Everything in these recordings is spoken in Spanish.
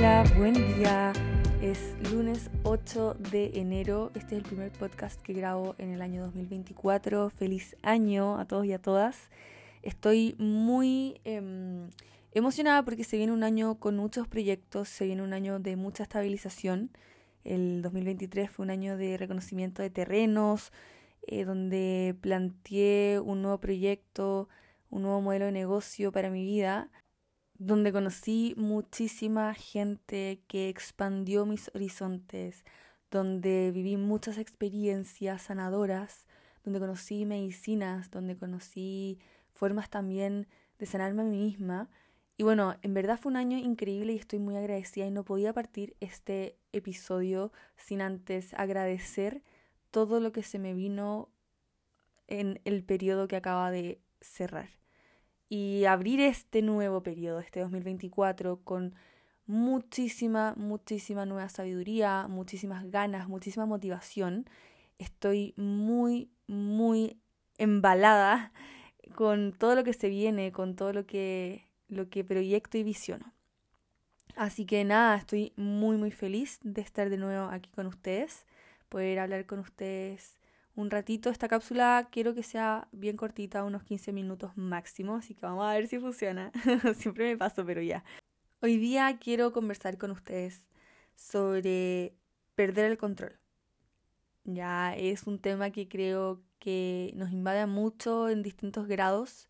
Hola, buen día. Es lunes 8 de enero. Este es el primer podcast que grabo en el año 2024. Feliz año a todos y a todas. Estoy muy em, emocionada porque se viene un año con muchos proyectos, se viene un año de mucha estabilización. El 2023 fue un año de reconocimiento de terrenos, eh, donde planteé un nuevo proyecto, un nuevo modelo de negocio para mi vida donde conocí muchísima gente que expandió mis horizontes, donde viví muchas experiencias sanadoras, donde conocí medicinas, donde conocí formas también de sanarme a mí misma. Y bueno, en verdad fue un año increíble y estoy muy agradecida y no podía partir este episodio sin antes agradecer todo lo que se me vino en el periodo que acaba de cerrar y abrir este nuevo periodo, este 2024, con muchísima, muchísima nueva sabiduría, muchísimas ganas, muchísima motivación. Estoy muy, muy embalada con todo lo que se viene, con todo lo que, lo que proyecto y visiono. Así que nada, estoy muy, muy feliz de estar de nuevo aquí con ustedes, poder hablar con ustedes un ratito. Esta cápsula quiero que sea bien cortita, unos 15 minutos máximo, así que vamos a ver si funciona. Siempre me paso, pero ya. Hoy día quiero conversar con ustedes sobre perder el control. Ya es un tema que creo que nos invade mucho en distintos grados.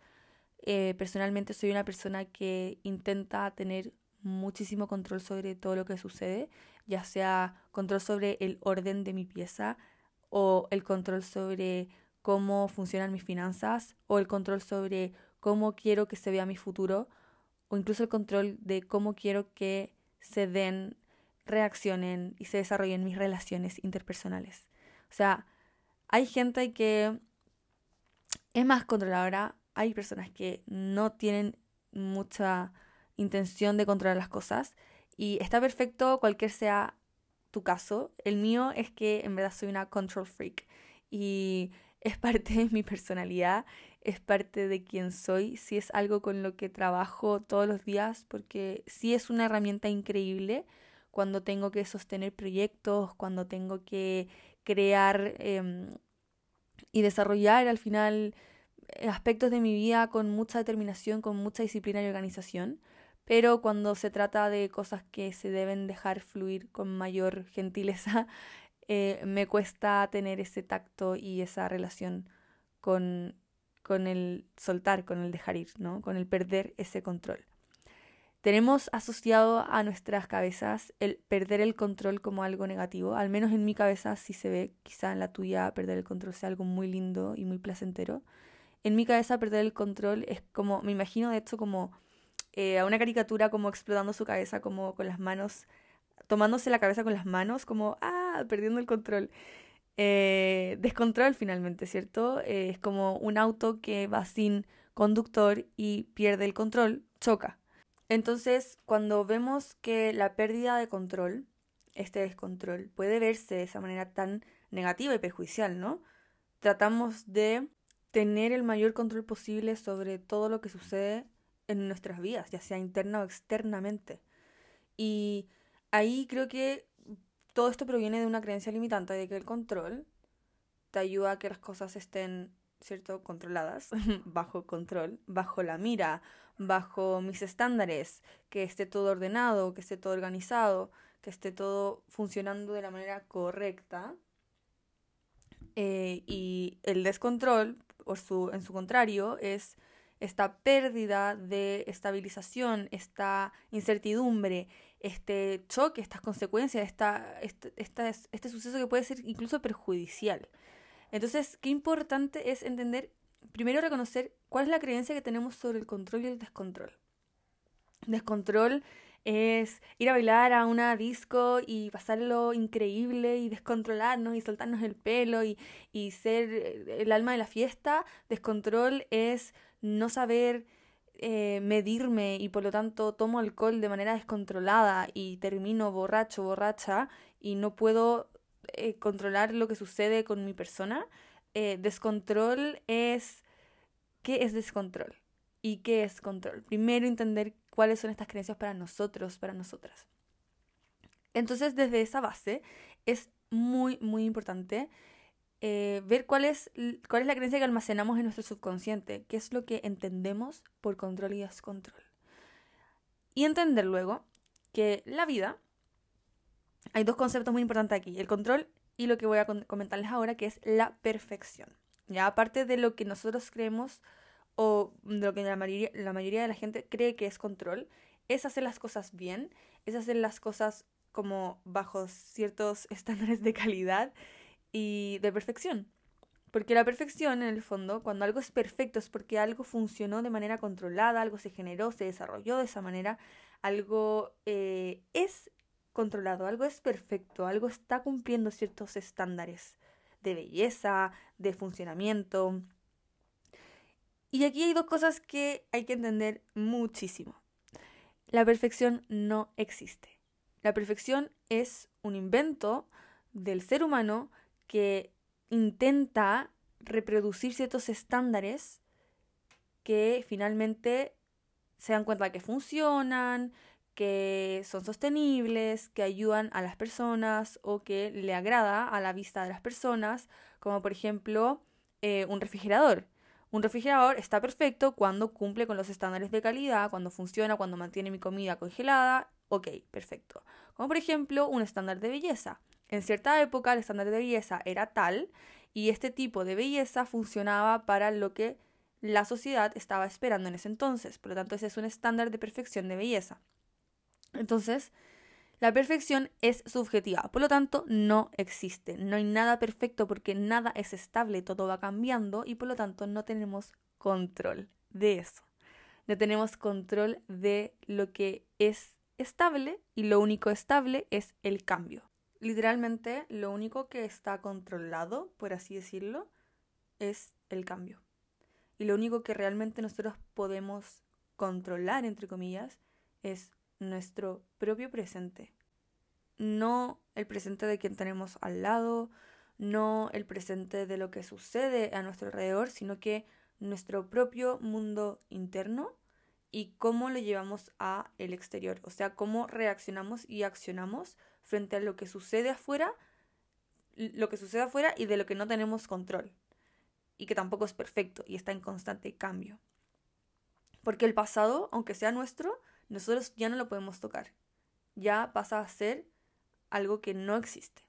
Eh, personalmente soy una persona que intenta tener muchísimo control sobre todo lo que sucede, ya sea control sobre el orden de mi pieza, o el control sobre cómo funcionan mis finanzas o el control sobre cómo quiero que se vea mi futuro o incluso el control de cómo quiero que se den, reaccionen y se desarrollen mis relaciones interpersonales. O sea, hay gente que es más controladora, hay personas que no tienen mucha intención de controlar las cosas y está perfecto cualquier sea tu caso. El mío es que en verdad soy una control freak y es parte de mi personalidad, es parte de quien soy, si es algo con lo que trabajo todos los días, porque sí es una herramienta increíble cuando tengo que sostener proyectos, cuando tengo que crear em, y desarrollar al final eh, aspectos de mi vida con mucha determinación, con mucha disciplina y organización pero cuando se trata de cosas que se deben dejar fluir con mayor gentileza, eh, me cuesta tener ese tacto y esa relación con, con el soltar, con el dejar ir, ¿no? con el perder ese control. Tenemos asociado a nuestras cabezas el perder el control como algo negativo, al menos en mi cabeza sí se ve, quizá en la tuya perder el control sea algo muy lindo y muy placentero. En mi cabeza perder el control es como, me imagino de hecho como eh, a una caricatura como explotando su cabeza, como con las manos, tomándose la cabeza con las manos, como, ah, perdiendo el control. Eh, descontrol finalmente, ¿cierto? Eh, es como un auto que va sin conductor y pierde el control, choca. Entonces, cuando vemos que la pérdida de control, este descontrol, puede verse de esa manera tan negativa y perjudicial, ¿no? Tratamos de tener el mayor control posible sobre todo lo que sucede en nuestras vidas, ya sea interna o externamente. Y ahí creo que todo esto proviene de una creencia limitante de que el control te ayuda a que las cosas estén, ¿cierto?, controladas, bajo control, bajo la mira, bajo mis estándares, que esté todo ordenado, que esté todo organizado, que esté todo funcionando de la manera correcta. Eh, y el descontrol, en su contrario, es esta pérdida de estabilización, esta incertidumbre, este choque, estas consecuencias, esta, este, este suceso que puede ser incluso perjudicial. Entonces, qué importante es entender, primero reconocer cuál es la creencia que tenemos sobre el control y el descontrol. Descontrol es ir a bailar a una disco y pasarlo increíble y descontrolarnos y soltarnos el pelo y, y ser el alma de la fiesta. Descontrol es no saber eh, medirme y por lo tanto tomo alcohol de manera descontrolada y termino borracho, borracha y no puedo eh, controlar lo que sucede con mi persona. Eh, descontrol es... ¿Qué es descontrol? ¿Y qué es control? Primero entender cuáles son estas creencias para nosotros, para nosotras. Entonces, desde esa base, es muy, muy importante eh, ver cuál es, cuál es la creencia que almacenamos en nuestro subconsciente, qué es lo que entendemos por control y descontrol. Y entender luego que la vida, hay dos conceptos muy importantes aquí, el control y lo que voy a comentarles ahora, que es la perfección. Ya aparte de lo que nosotros creemos o de lo que la mayoría, la mayoría de la gente cree que es control, es hacer las cosas bien, es hacer las cosas como bajo ciertos estándares de calidad y de perfección. Porque la perfección, en el fondo, cuando algo es perfecto, es porque algo funcionó de manera controlada, algo se generó, se desarrolló de esa manera, algo eh, es controlado, algo es perfecto, algo está cumpliendo ciertos estándares de belleza, de funcionamiento. Y aquí hay dos cosas que hay que entender muchísimo. La perfección no existe. La perfección es un invento del ser humano que intenta reproducir ciertos estándares que finalmente se dan cuenta que funcionan, que son sostenibles, que ayudan a las personas o que le agrada a la vista de las personas, como por ejemplo eh, un refrigerador. Un refrigerador está perfecto cuando cumple con los estándares de calidad, cuando funciona, cuando mantiene mi comida congelada Ok, perfecto. Como por ejemplo un estándar de belleza. En cierta época el estándar de belleza era tal y este tipo de belleza funcionaba para lo que la sociedad estaba esperando en ese entonces. Por lo tanto, ese es un estándar de perfección de belleza. Entonces, la perfección es subjetiva, por lo tanto, no existe. No hay nada perfecto porque nada es estable, todo va cambiando y por lo tanto no tenemos control de eso. No tenemos control de lo que es estable y lo único estable es el cambio. Literalmente lo único que está controlado, por así decirlo, es el cambio. Y lo único que realmente nosotros podemos controlar, entre comillas, es nuestro propio presente. No el presente de quien tenemos al lado, no el presente de lo que sucede a nuestro alrededor, sino que nuestro propio mundo interno y cómo lo llevamos a el exterior, o sea, cómo reaccionamos y accionamos frente a lo que sucede afuera, lo que sucede afuera y de lo que no tenemos control y que tampoco es perfecto y está en constante cambio. Porque el pasado, aunque sea nuestro, nosotros ya no lo podemos tocar. Ya pasa a ser algo que no existe.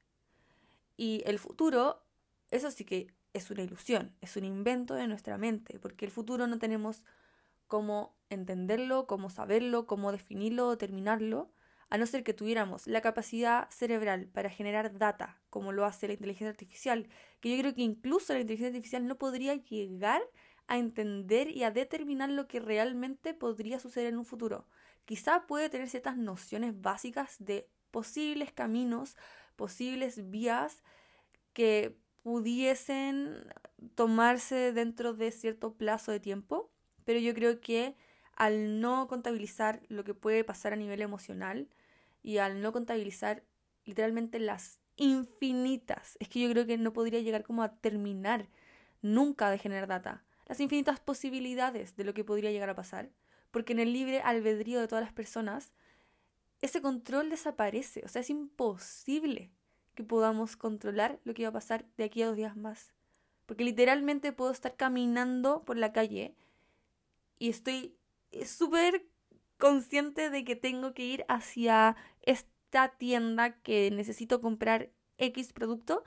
Y el futuro, eso sí que es una ilusión, es un invento de nuestra mente, porque el futuro no tenemos cómo entenderlo, cómo saberlo, cómo definirlo o terminarlo, a no ser que tuviéramos la capacidad cerebral para generar data, como lo hace la inteligencia artificial, que yo creo que incluso la inteligencia artificial no podría llegar a entender y a determinar lo que realmente podría suceder en un futuro. Quizá puede tener ciertas nociones básicas de posibles caminos, posibles vías que pudiesen tomarse dentro de cierto plazo de tiempo, pero yo creo que al no contabilizar lo que puede pasar a nivel emocional y al no contabilizar literalmente las infinitas, es que yo creo que no podría llegar como a terminar nunca de generar data, las infinitas posibilidades de lo que podría llegar a pasar, porque en el libre albedrío de todas las personas, ese control desaparece, o sea, es imposible que podamos controlar lo que va a pasar de aquí a dos días más, porque literalmente puedo estar caminando por la calle y estoy súper consciente de que tengo que ir hacia esta tienda que necesito comprar X producto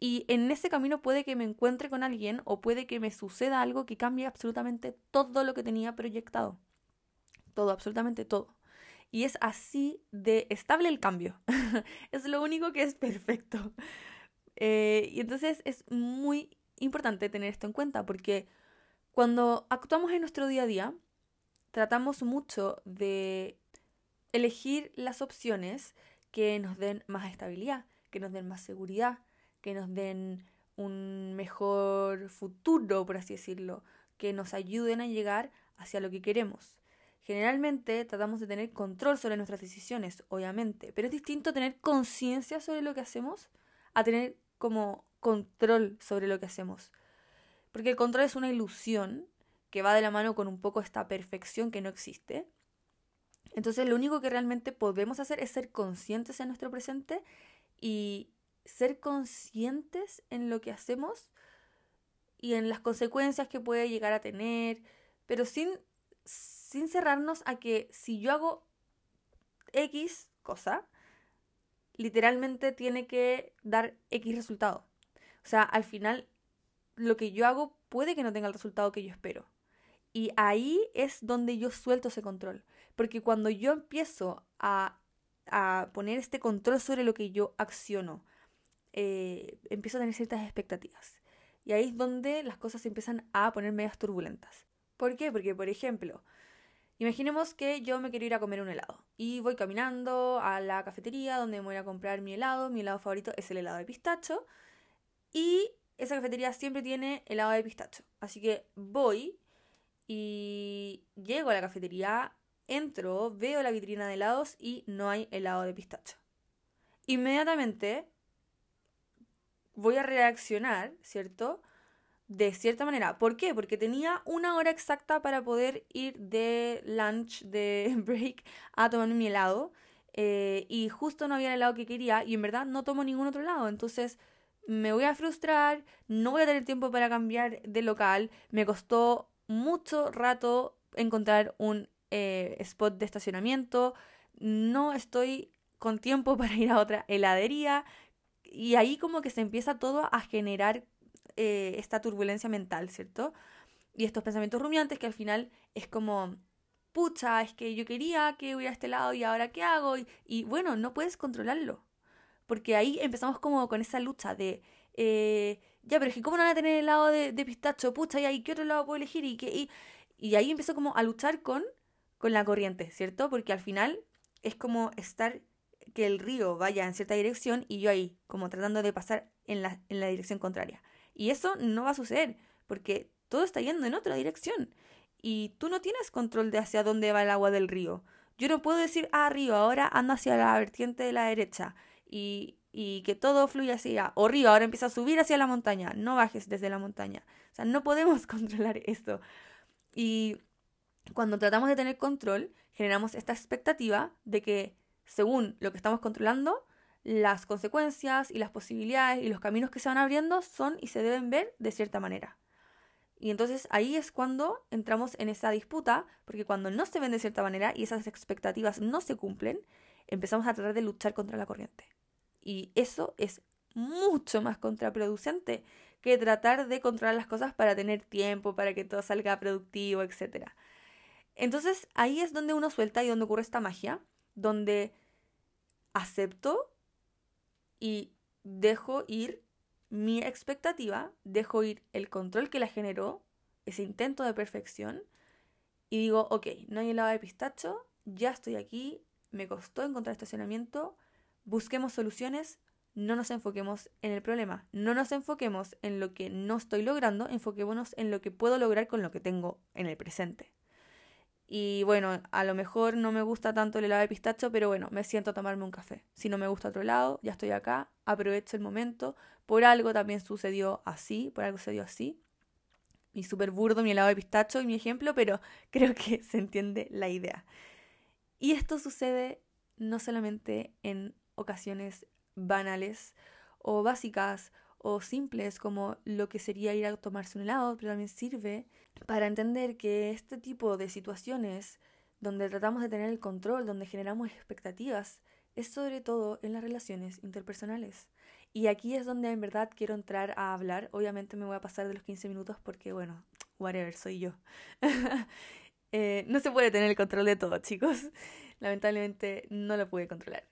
y en ese camino puede que me encuentre con alguien o puede que me suceda algo que cambie absolutamente todo lo que tenía proyectado. Todo, absolutamente todo. Y es así de estable el cambio. es lo único que es perfecto. Eh, y entonces es muy importante tener esto en cuenta porque cuando actuamos en nuestro día a día, tratamos mucho de elegir las opciones que nos den más estabilidad, que nos den más seguridad, que nos den un mejor futuro, por así decirlo, que nos ayuden a llegar hacia lo que queremos. Generalmente tratamos de tener control sobre nuestras decisiones, obviamente, pero es distinto tener conciencia sobre lo que hacemos a tener como control sobre lo que hacemos. Porque el control es una ilusión que va de la mano con un poco esta perfección que no existe. Entonces lo único que realmente podemos hacer es ser conscientes en nuestro presente y ser conscientes en lo que hacemos y en las consecuencias que puede llegar a tener, pero sin, sin cerrarnos a que si yo hago X cosa, literalmente tiene que dar X resultado. O sea, al final lo que yo hago puede que no tenga el resultado que yo espero. Y ahí es donde yo suelto ese control. Porque cuando yo empiezo a, a poner este control sobre lo que yo acciono, eh, empiezo a tener ciertas expectativas. Y ahí es donde las cosas empiezan a poner medias turbulentas. ¿Por qué? Porque, por ejemplo, imaginemos que yo me quiero ir a comer un helado y voy caminando a la cafetería donde voy a comprar mi helado. Mi helado favorito es el helado de pistacho. Y esa cafetería siempre tiene helado de pistacho. Así que voy y llego a la cafetería, entro, veo la vitrina de helados y no hay helado de pistacho. Inmediatamente voy a reaccionar, ¿cierto? De cierta manera. ¿Por qué? Porque tenía una hora exacta para poder ir de lunch, de break, a tomarme mi helado. Eh, y justo no había el helado que quería y en verdad no tomo ningún otro helado. Entonces me voy a frustrar, no voy a tener tiempo para cambiar de local. Me costó mucho rato encontrar un eh, spot de estacionamiento. No estoy con tiempo para ir a otra heladería y ahí como que se empieza todo a generar eh, esta turbulencia mental, ¿cierto? Y estos pensamientos rumiantes que al final es como, pucha, es que yo quería que hubiera este lado y ahora qué hago. Y, bueno, no puedes controlarlo. Porque ahí empezamos como con esa lucha de, eh, ya, pero es que ¿cómo no van a tener el lado de, pistacho? Pucha, ¿y ahí qué otro lado puedo elegir? Y, que, y, ahí empezó como a luchar con, con la corriente, ¿cierto? Porque al final es como estar que el río vaya en cierta dirección y yo ahí, como tratando de pasar en la, en la dirección contraria. Y eso no va a suceder, porque todo está yendo en otra dirección. Y tú no tienes control de hacia dónde va el agua del río. Yo no puedo decir, ah, río, ahora anda hacia la vertiente de la derecha. Y, y que todo fluya hacia, o río, ahora empieza a subir hacia la montaña, no bajes desde la montaña. O sea, no podemos controlar esto. Y cuando tratamos de tener control, generamos esta expectativa de que según lo que estamos controlando, las consecuencias y las posibilidades y los caminos que se van abriendo son y se deben ver de cierta manera. Y entonces ahí es cuando entramos en esa disputa, porque cuando no se ven de cierta manera y esas expectativas no se cumplen, empezamos a tratar de luchar contra la corriente. Y eso es mucho más contraproducente que tratar de controlar las cosas para tener tiempo, para que todo salga productivo, etc. Entonces ahí es donde uno suelta y donde ocurre esta magia, donde acepto y dejo ir mi expectativa, dejo ir el control que la generó, ese intento de perfección, y digo, ok, no hay helado de pistacho, ya estoy aquí, me costó encontrar estacionamiento, busquemos soluciones, no nos enfoquemos en el problema, no nos enfoquemos en lo que no estoy logrando, enfoquémonos en lo que puedo lograr con lo que tengo en el presente. Y bueno, a lo mejor no me gusta tanto el helado de pistacho, pero bueno, me siento a tomarme un café. Si no me gusta otro lado, ya estoy acá, aprovecho el momento. Por algo también sucedió así, por algo sucedió así. Y súper burdo mi helado de pistacho y mi ejemplo, pero creo que se entiende la idea. Y esto sucede no solamente en ocasiones banales o básicas o simples como lo que sería ir a tomarse un helado, pero también sirve para entender que este tipo de situaciones donde tratamos de tener el control, donde generamos expectativas, es sobre todo en las relaciones interpersonales. Y aquí es donde en verdad quiero entrar a hablar. Obviamente me voy a pasar de los 15 minutos porque, bueno, whatever, soy yo. Eh, no se puede tener el control de todo, chicos. Lamentablemente no lo pude controlar.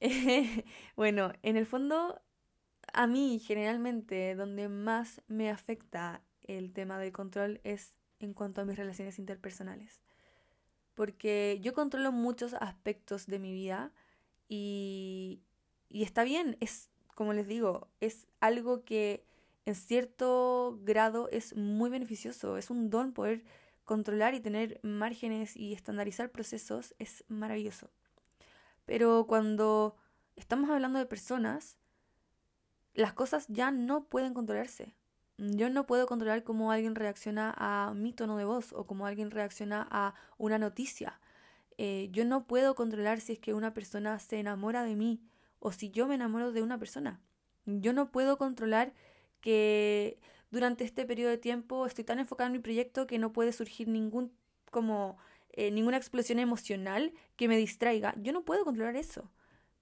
bueno, en el fondo a mí generalmente donde más me afecta el tema del control es en cuanto a mis relaciones interpersonales. Porque yo controlo muchos aspectos de mi vida y, y está bien, es como les digo, es algo que en cierto grado es muy beneficioso, es un don poder controlar y tener márgenes y estandarizar procesos, es maravilloso. Pero cuando estamos hablando de personas, las cosas ya no pueden controlarse. Yo no puedo controlar cómo alguien reacciona a mi tono de voz o cómo alguien reacciona a una noticia. Eh, yo no puedo controlar si es que una persona se enamora de mí o si yo me enamoro de una persona. Yo no puedo controlar que durante este periodo de tiempo estoy tan enfocada en mi proyecto que no puede surgir ningún como eh, ninguna explosión emocional que me distraiga. Yo no puedo controlar eso.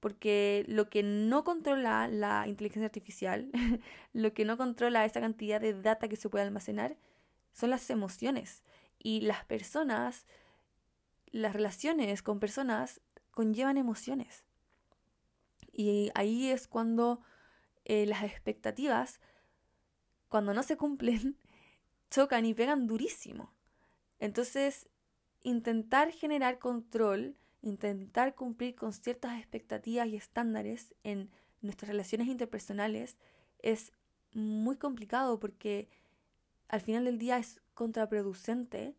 Porque lo que no controla la inteligencia artificial, lo que no controla esa cantidad de data que se puede almacenar, son las emociones. Y las personas, las relaciones con personas conllevan emociones. Y ahí es cuando eh, las expectativas, cuando no se cumplen, chocan y pegan durísimo. Entonces, intentar generar control, intentar cumplir con ciertas expectativas y estándares en nuestras relaciones interpersonales es muy complicado porque al final del día es contraproducente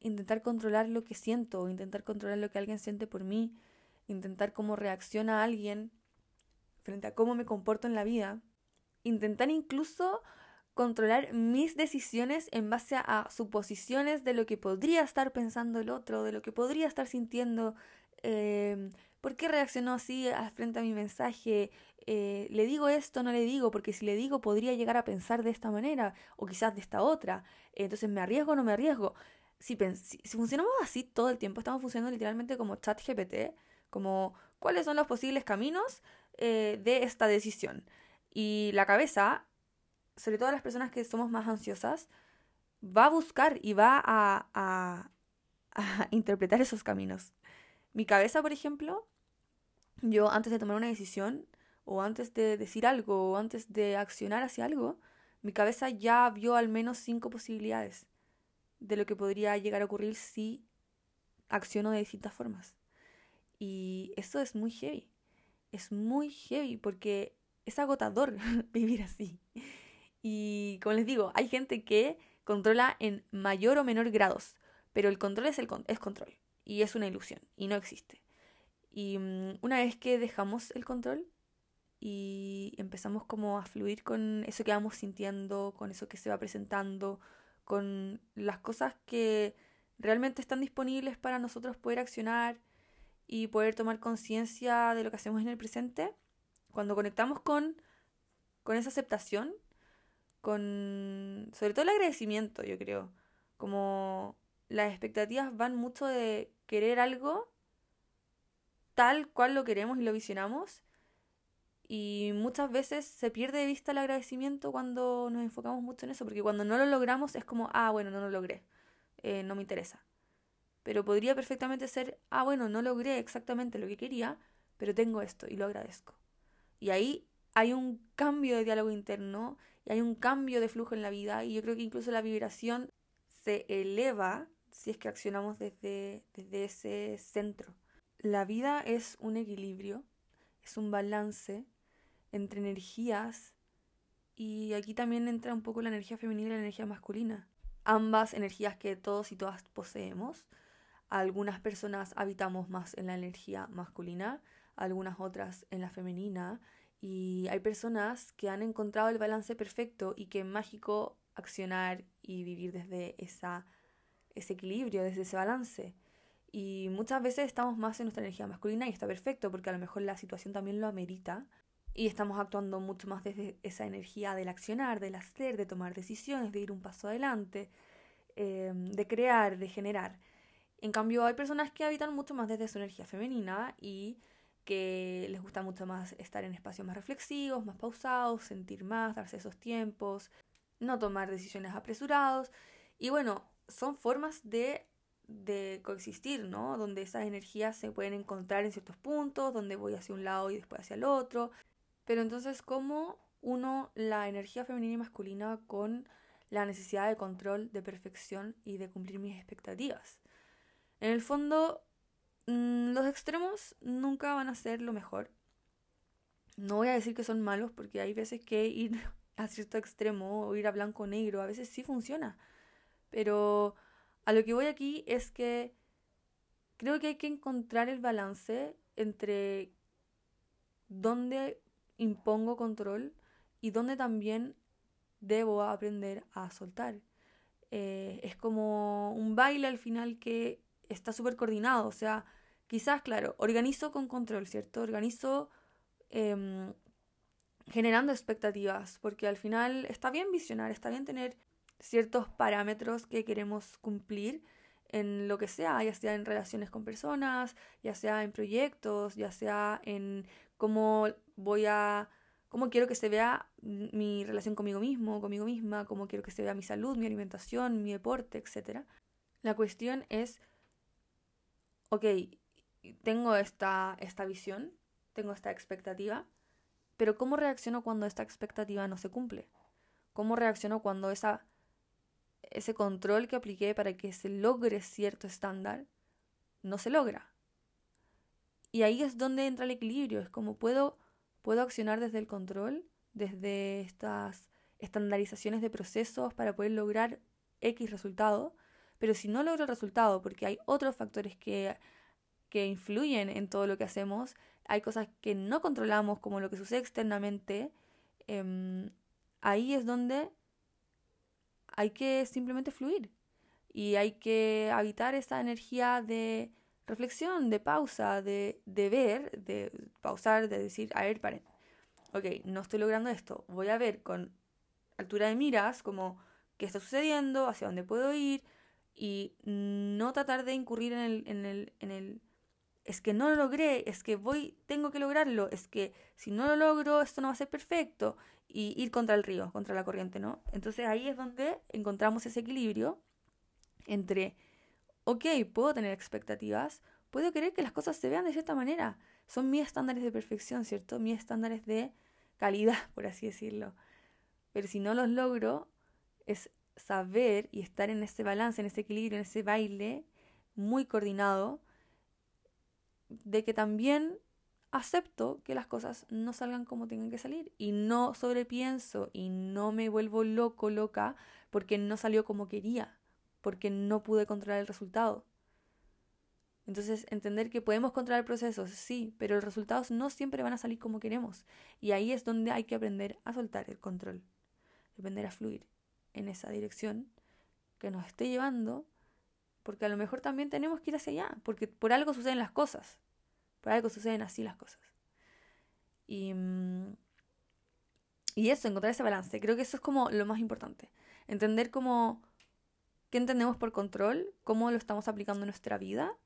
intentar controlar lo que siento, intentar controlar lo que alguien siente por mí, intentar cómo reacciona alguien frente a cómo me comporto en la vida, intentar incluso controlar mis decisiones en base a suposiciones de lo que podría estar pensando el otro, de lo que podría estar sintiendo, eh, por qué reaccionó así frente a mi mensaje, eh, le digo esto, no le digo, porque si le digo podría llegar a pensar de esta manera o quizás de esta otra, entonces me arriesgo o no me arriesgo. Si, funcionamos así todo el tiempo, estamos funcionando literalmente como chat GPT, como cuáles son los posibles caminos eh, de esta decisión. Y la cabeza sobre todo las personas que somos más ansiosas, va a buscar y va a, a, interpretar esos caminos. Mi cabeza, por ejemplo, yo antes de tomar una decisión, o antes de decir algo, o antes de accionar hacia algo, mi cabeza ya vio al menos cinco posibilidades de lo que podría llegar a ocurrir si acciono de distintas formas. Y eso es muy heavy. Es muy heavy porque es agotador vivir así. Y como les digo, hay gente que controla en mayor o menor grados, pero el control es, el es control y es una ilusión y no existe. Y mm, una vez que dejamos el control y empezamos como a fluir con eso que vamos sintiendo, con eso que se va presentando, con las cosas que realmente están disponibles para nosotros poder accionar y poder tomar conciencia de lo que hacemos en el presente, cuando conectamos con, con esa aceptación, con sobre todo el agradecimiento, yo creo. Como las expectativas van mucho de querer algo tal cual lo queremos y lo visionamos. Y muchas veces se pierde de vista el agradecimiento cuando nos enfocamos mucho en eso, porque cuando no lo logramos es como, ah, bueno, no lo logré, eh, no me interesa. Pero podría perfectamente ser, ah, bueno, no logré exactamente lo que quería, pero tengo esto y lo agradezco. Y ahí hay un cambio de diálogo interno y hay un cambio de flujo en la vida y yo creo que incluso la vibración se eleva si es que accionamos desde, desde ese centro. La vida es un equilibrio, es un balance entre energías y aquí también entra un poco la energía femenina y la energía masculina. Ambas energías que todos y todas poseemos. Algunas personas habitamos más en la energía masculina, algunas otras en la femenina y hay personas que han encontrado el balance perfecto y que es mágico accionar y vivir desde esa, ese equilibrio, desde ese balance. Y muchas veces estamos más en nuestra energía masculina y está perfecto porque a lo mejor la situación también lo amerita y estamos actuando mucho más desde esa energía del accionar, del hacer, de tomar decisiones, de ir un paso adelante, em, de crear, de generar. En cambio, hay personas que habitan mucho más desde su energía femenina y que les gusta mucho más estar en espacios más reflexivos, más pausados, sentir más, darse esos tiempos, no tomar decisiones apresurados. Y bueno, son formas de, de coexistir, ¿no? Donde esas energías se pueden encontrar en ciertos puntos, donde voy hacia un lado y después hacia el otro. Pero entonces, ¿cómo uno la energía femenina y masculina con la necesidad de control, de perfección y de cumplir mis expectativas? En el fondo, los extremos nunca van a ser lo mejor. No voy a decir que son malos porque hay veces que ir a cierto extremo o ir a blanco o negro a veces sí funciona. Pero a lo que voy aquí es que creo que hay que encontrar el balance entre dónde impongo control y dónde también debo aprender a soltar. Eh, es como un baile al final que está súper coordinado. O sea, quizás, claro, organizo con control, ¿cierto? Organizo em, generando expectativas, porque al final está bien visionar, está bien tener ciertos parámetros que queremos cumplir en lo que sea, ya sea en relaciones con personas, ya sea en proyectos, ya sea en cómo voy a, cómo quiero que se vea mi relación conmigo mismo, conmigo misma, cómo quiero que se vea mi salud, mi alimentación, mi deporte, etc. La cuestión es, ok, tengo esta, esta visión, tengo esta expectativa, pero ¿cómo reacciono cuando esta expectativa no se cumple? ¿Cómo reacciono cuando esa ese control que apliqué para que se logre cierto estándar no se logra. Y ahí es donde entra el equilibrio, es como puedo, puedo accionar desde el control, desde estas estandarizaciones de procesos para poder lograr X resultado, pero si no logro el resultado porque hay otros factores que, que influyen en todo lo que hacemos, hay cosas que no controlamos como lo que sucede externamente, em, ahí es donde hay que simplemente fluir y hay que habitar esa energía de reflexión, de pausa, de, de ver, de pausar, de decir, a ver, paren, ok, no estoy logrando esto, voy a ver con altura de miras como qué está sucediendo, hacia dónde puedo ir y no tratar de incurrir en el, en el, en el es que no lo logré, es que voy, tengo que lograrlo, es que si no lo logro, esto no va a ser perfecto, y ir contra el río, contra la corriente, ¿no? Entonces ahí es donde encontramos ese equilibrio entre, ok, puedo tener expectativas, puedo querer que las cosas se vean de cierta manera, son mis estándares de perfección, ¿cierto? Mis estándares de calidad, por así decirlo. Pero si no los logro, es saber y estar en ese balance, en ese equilibrio, en ese baile muy coordinado, de que también acepto que las cosas no salgan como tengan que salir y no sobrepienso y no me vuelvo loco, loca, porque no salió como quería, porque no pude controlar el resultado. Entonces, entender que podemos controlar procesos, sí, pero los resultados no siempre van a salir como queremos. Y ahí es donde hay que aprender a soltar el control, aprender a fluir en esa dirección que nos esté llevando, porque a lo mejor también tenemos que ir hacia allá, porque por algo suceden las cosas. Por algo suceden así las cosas. Y, mm, y eso, encontrar ese balance. Creo que eso es como lo más importante. Entender cómo, qué entendemos por control, cómo lo estamos aplicando en nuestra vida.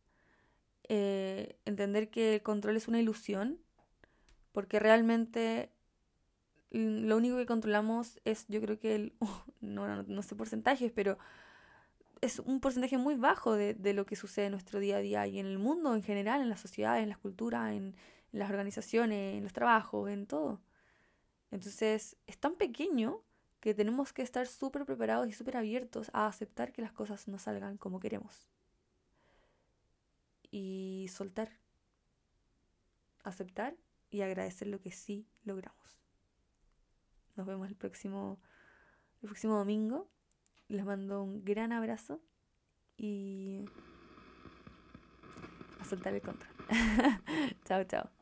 Eh, entender que el control es una ilusión, porque realmente lo único que controlamos es, yo creo que el, no, no, no sé porcentajes, pero es un porcentaje muy bajo de, lo que sucede en nuestro día a día y en el mundo en general, en las sociedades, en las culturas, en, las organizaciones, en los trabajos, en todo. Entonces, es tan pequeño que tenemos que estar súper preparados y súper abiertos a aceptar que las cosas no salgan como queremos. Y soltar. Aceptar y agradecer lo que sí logramos. Nos vemos el próximo, el próximo domingo. Les mando un gran abrazo y a soltar el control. chao, chao.